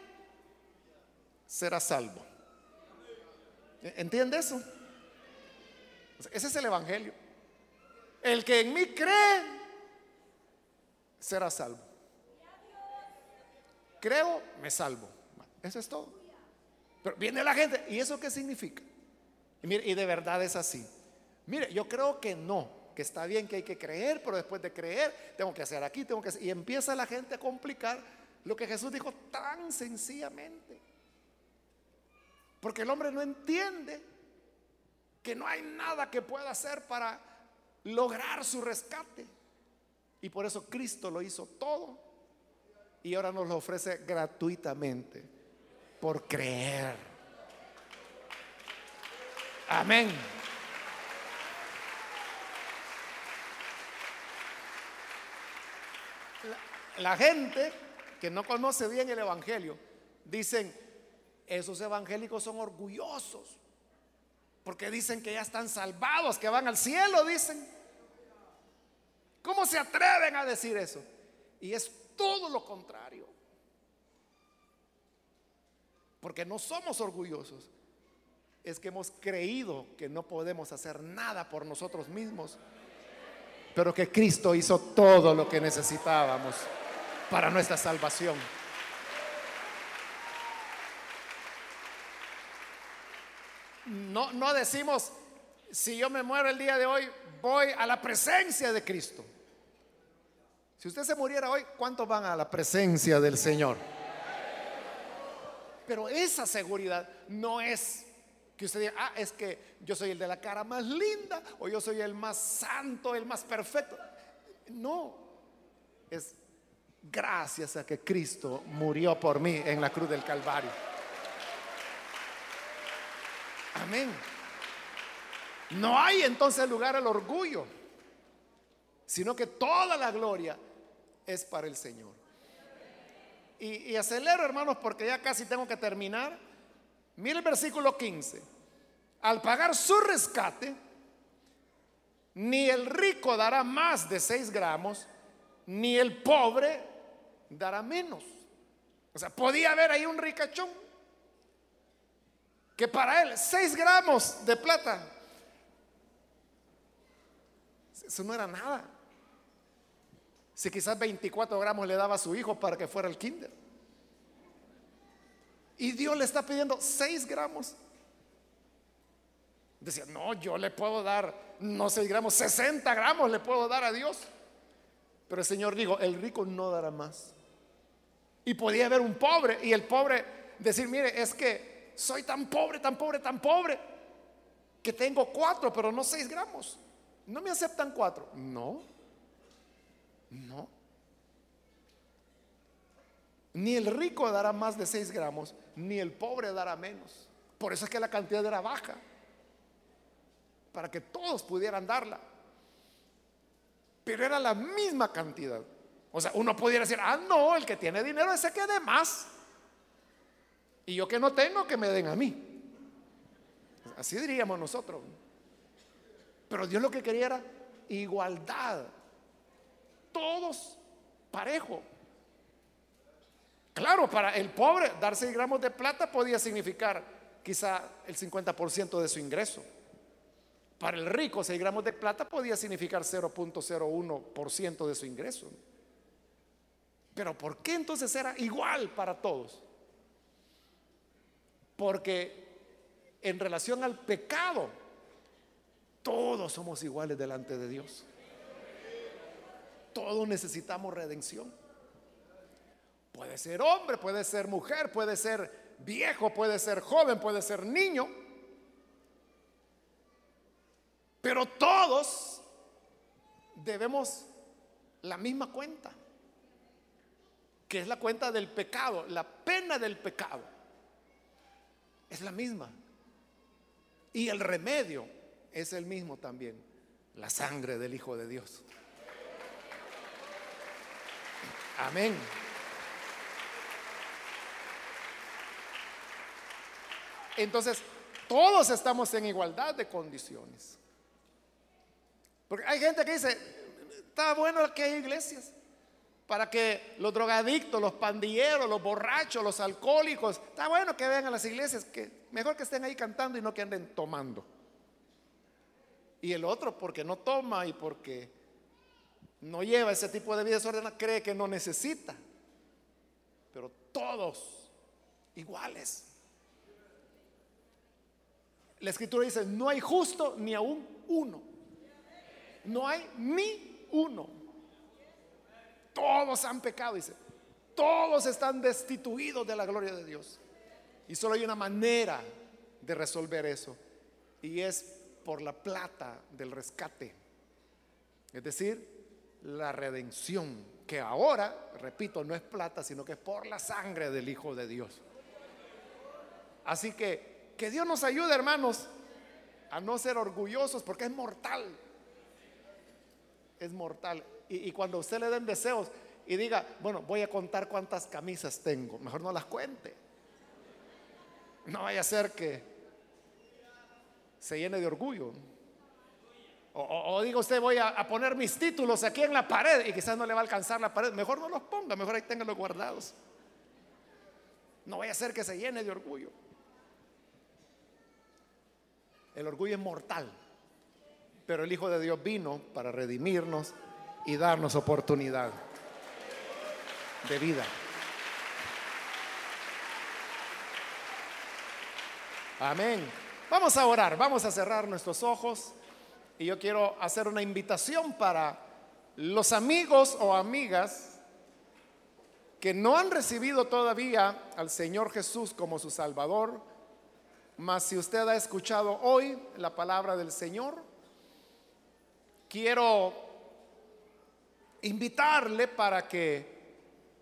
será salvo. ¿Entiende eso? Ese es el Evangelio. El que en mí cree será salvo. Creo, me salvo. Eso es todo. Pero viene la gente, ¿y eso qué significa? Y, mire, y de verdad es así. Mire, yo creo que no que está bien, que hay que creer, pero después de creer, tengo que hacer aquí, tengo que hacer. Y empieza la gente a complicar lo que Jesús dijo tan sencillamente. Porque el hombre no entiende que no hay nada que pueda hacer para lograr su rescate. Y por eso Cristo lo hizo todo. Y ahora nos lo ofrece gratuitamente por creer. Amén. La, gente que no conoce bien el Evangelio, dicen, esos evangélicos son orgullosos, porque dicen que ya están salvados, que van al cielo, dicen. ¿Cómo se atreven a decir eso? Y es todo lo contrario. Porque no somos orgullosos, es que hemos creído que no podemos hacer nada por nosotros mismos pero que Cristo hizo todo lo que necesitábamos para nuestra salvación. No, no decimos, si yo me muero el día de hoy, voy a la presencia de Cristo. Si usted se muriera hoy, ¿cuántos van a la presencia del Señor? Pero esa seguridad no es que usted diga, ah, es que yo soy el de la cara más linda o yo soy el más santo, el más perfecto. No, es gracias a que Cristo murió por mí en la cruz del Calvario. Amén. No hay entonces lugar al orgullo, sino que toda la gloria es para el Señor. Y, acelero, hermanos, porque ya casi tengo que terminar. Mire el versículo 15. Al pagar su rescate, ni el rico dará más de 6 gramos, ni el pobre dará menos. O sea, podía haber ahí un ricachón que para él 6 gramos de plata, eso no era nada. Si quizás 24 gramos le daba a su hijo para que fuera el kinder. Y Dios le está pidiendo 6 gramos. Decía, no, yo le puedo dar, no 6 gramos, 60 gramos le puedo dar a Dios. Pero el Señor dijo, el rico no dará más. Y podía haber un pobre y el pobre decir, mire, es que soy tan pobre, tan pobre, tan pobre, que tengo 4, pero no 6 gramos. ¿No me aceptan 4? No, no. Ni el rico dará más de 6 gramos, ni el pobre dará menos. Por eso es que la cantidad era baja, para que todos pudieran darla. Pero era la misma cantidad. O sea, uno pudiera decir, ah, no, el que tiene dinero ese que dé más. Y yo que no tengo, que me den a mí. Así diríamos nosotros. Pero Dios lo que quería era igualdad. Todos parejo. Claro, para el pobre dar 6 gramos de plata podía significar quizá el 50% de su ingreso. Para el rico 6 gramos de plata podía significar 0.01% de su ingreso. Pero ¿por qué entonces era igual para todos? Porque en relación al pecado, todos somos iguales delante de Dios. Todos necesitamos redención. Puede ser hombre, puede ser mujer, puede ser viejo, puede ser joven, puede ser niño. Pero todos debemos la misma cuenta, que es la cuenta del pecado, la pena del pecado. Es la misma. Y el remedio es el mismo también, la sangre del Hijo de Dios. Amén. Entonces, todos estamos en igualdad de condiciones. Porque hay gente que dice, está bueno que hay iglesias para que los drogadictos, los pandilleros, los borrachos, los alcohólicos, está bueno que vengan a las iglesias, que mejor que estén ahí cantando y no que anden tomando. Y el otro porque no toma y porque no lleva ese tipo de vida desordenada, cree que no necesita. Pero todos iguales. La escritura dice, no hay justo ni aún uno. No hay ni uno. Todos han pecado, dice. Todos están destituidos de la gloria de Dios. Y solo hay una manera de resolver eso. Y es por la plata del rescate. Es decir, la redención, que ahora, repito, no es plata, sino que es por la sangre del Hijo de Dios. Así que que Dios nos ayude, hermanos, a no ser orgullosos, porque es mortal. Es mortal. Y, cuando usted le den deseos y diga, bueno, voy a contar cuántas camisas tengo, mejor no las cuente. No vaya a ser que se llene de orgullo. O, diga usted, voy a, poner mis títulos aquí en la pared y quizás no le va a alcanzar la pared. Mejor no los ponga, mejor ahí los guardados. No vaya a ser que se llene de orgullo. El orgullo es mortal, pero el Hijo de Dios vino para redimirnos y darnos oportunidad de vida. Amén. Vamos a orar, vamos a cerrar nuestros ojos y yo quiero hacer una invitación para los amigos o amigas que no han recibido todavía al Señor Jesús como su Salvador, mas si usted ha escuchado hoy la palabra del Señor, quiero invitarle para que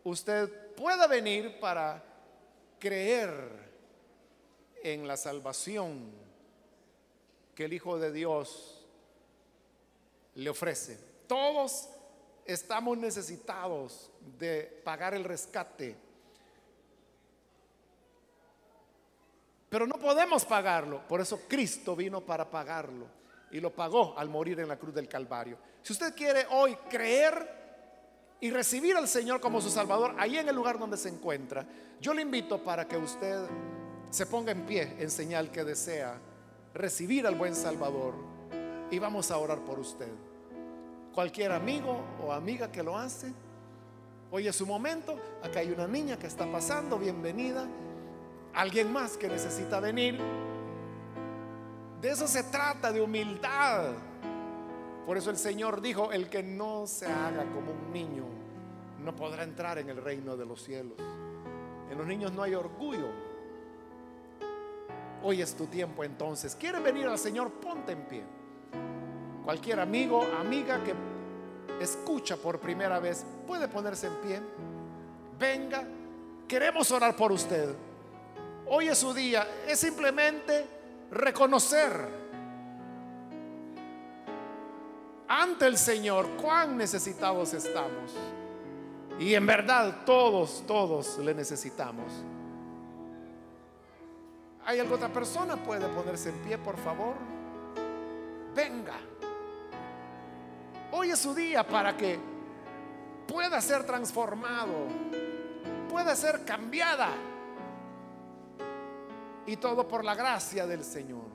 usted pueda venir para creer en la salvación que el Hijo de Dios le ofrece. Todos estamos necesitados de pagar el rescate. Pero no podemos pagarlo. Por eso Cristo vino para pagarlo. Y lo pagó al morir en la cruz del Calvario. Si usted quiere hoy creer y recibir al Señor como su Salvador, ahí en el lugar donde se encuentra, yo le invito para que usted se ponga en pie en señal que desea recibir al buen Salvador y vamos a orar por usted. Cualquier amigo o amiga que lo hace, hoy es su momento, acá hay una niña que está pasando, bienvenida, alguien más que necesita venir. De eso se trata, de humildad. Por eso el Señor dijo, el que no se haga como un niño, no podrá entrar en el reino de los cielos. En los niños no hay orgullo, Hoy es tu tiempo entonces. ¿Quieres venir al Señor? Ponte en pie. Cualquier amigo, amiga que escucha por primera vez, puede ponerse en pie. Venga, queremos orar por usted. Hoy es su día. Es simplemente reconocer ante el Señor cuán necesitados estamos. Y en verdad todos, todos le necesitamos. ¿Hay alguna otra persona? Puede ponerse en pie, por favor. Venga. Hoy es su día para que pueda ser transformado, pueda ser cambiada. Y todo por la gracia del Señor.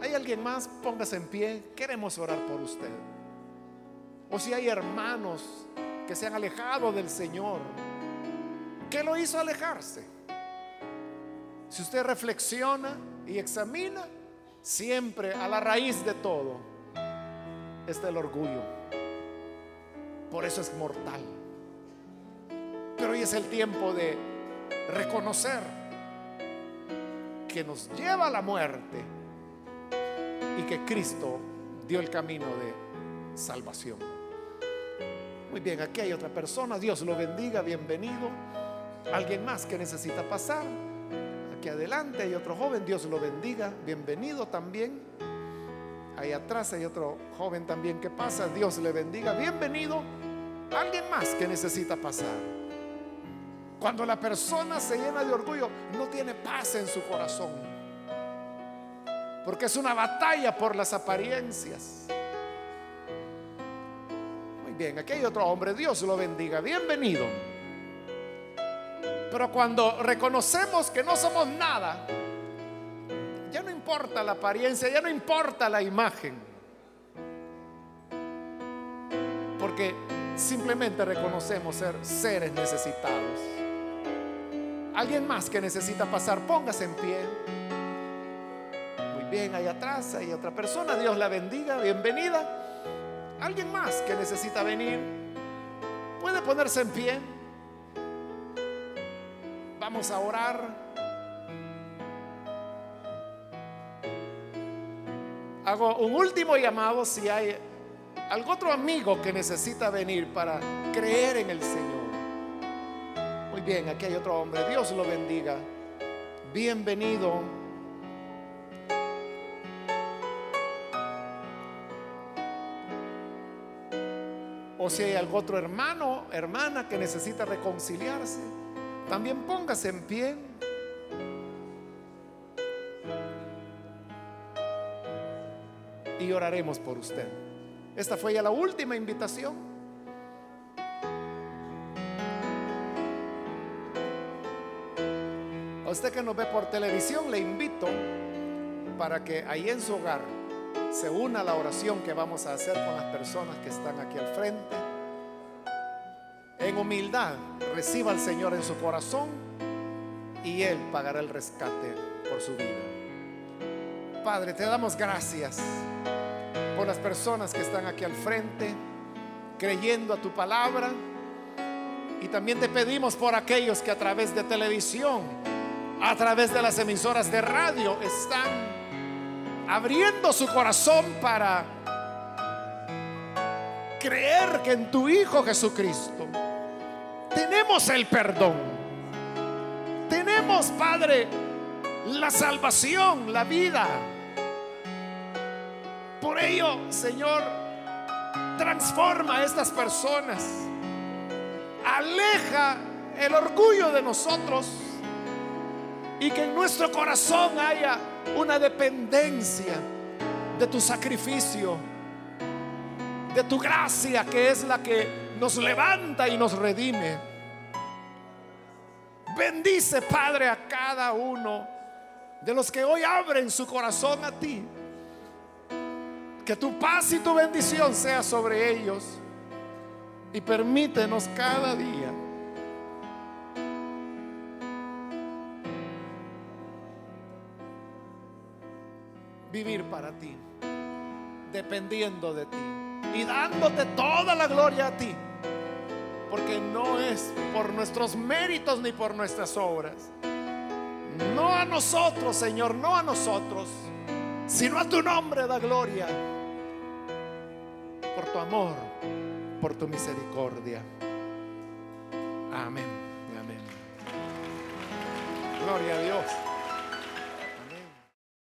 ¿Hay alguien más? Póngase en pie. Queremos orar por usted. O si hay hermanos que se han alejado del Señor ¿Qué lo hizo alejarse? Si usted reflexiona y examina, siempre a la raíz de todo está el orgullo. Por eso es mortal. Pero hoy es el tiempo de reconocer que nos lleva a la muerte y que Cristo dio el camino de salvación. Muy bien, aquí hay otra persona, Dios lo bendiga, bienvenido. Alguien más que necesita pasar. Aquí adelante hay otro joven, Dios lo bendiga, bienvenido también. Ahí atrás hay otro joven también que pasa, Dios le bendiga, bienvenido. Alguien más que necesita pasar. Cuando la persona se llena de orgullo, no tiene paz en su corazón. Porque es una batalla por las apariencias. Muy bien, aquí hay otro hombre, Dios lo bendiga, bienvenido. Pero cuando reconocemos que no somos nada, ya no importa la apariencia, ya no importa la imagen. Porque simplemente reconocemos ser seres necesitados. Alguien más que necesita pasar, póngase en pie. Muy bien, ahí atrás hay otra persona. Dios la bendiga, bienvenida. Alguien más que necesita venir, puede ponerse en pie. Vamos a orar. Hago un último llamado si hay algún otro amigo que necesita venir para creer en el Señor bien, aquí hay otro hombre. Dios lo bendiga. Bienvenido. O si hay algún otro hermano, hermana que necesita reconciliarse, también póngase en pie. Y oraremos por usted. Esta fue ya la última invitación. Usted que nos ve por televisión, le invito para que ahí en su hogar se una la oración que vamos a hacer con las personas que están aquí al frente. En humildad, reciba al Señor en su corazón y Él pagará el rescate por su vida. Padre, te damos gracias por las personas que están aquí al frente, creyendo a tu palabra. Y también te pedimos por aquellos que a través de televisión a través de las emisoras de radio están abriendo su corazón para creer que en tu Hijo Jesucristo tenemos el perdón. Tenemos, Padre, la salvación, la vida. Por ello, Señor, transforma a estas personas. Aleja el orgullo de nosotros y que en nuestro corazón haya una dependencia de tu sacrificio, de tu gracia que es la que nos levanta y nos redime. Bendice, Padre, a cada uno de los que hoy abren su corazón a ti. Que tu paz y tu bendición sea sobre ellos. Y permítenos cada día vivir para ti, dependiendo de ti y dándote toda la gloria a ti. Porque no es por nuestros méritos ni por nuestras obras. No a nosotros, Señor, no a nosotros, sino a tu nombre da gloria. Por tu amor, por tu misericordia. Amén. Amén. Gloria a Dios.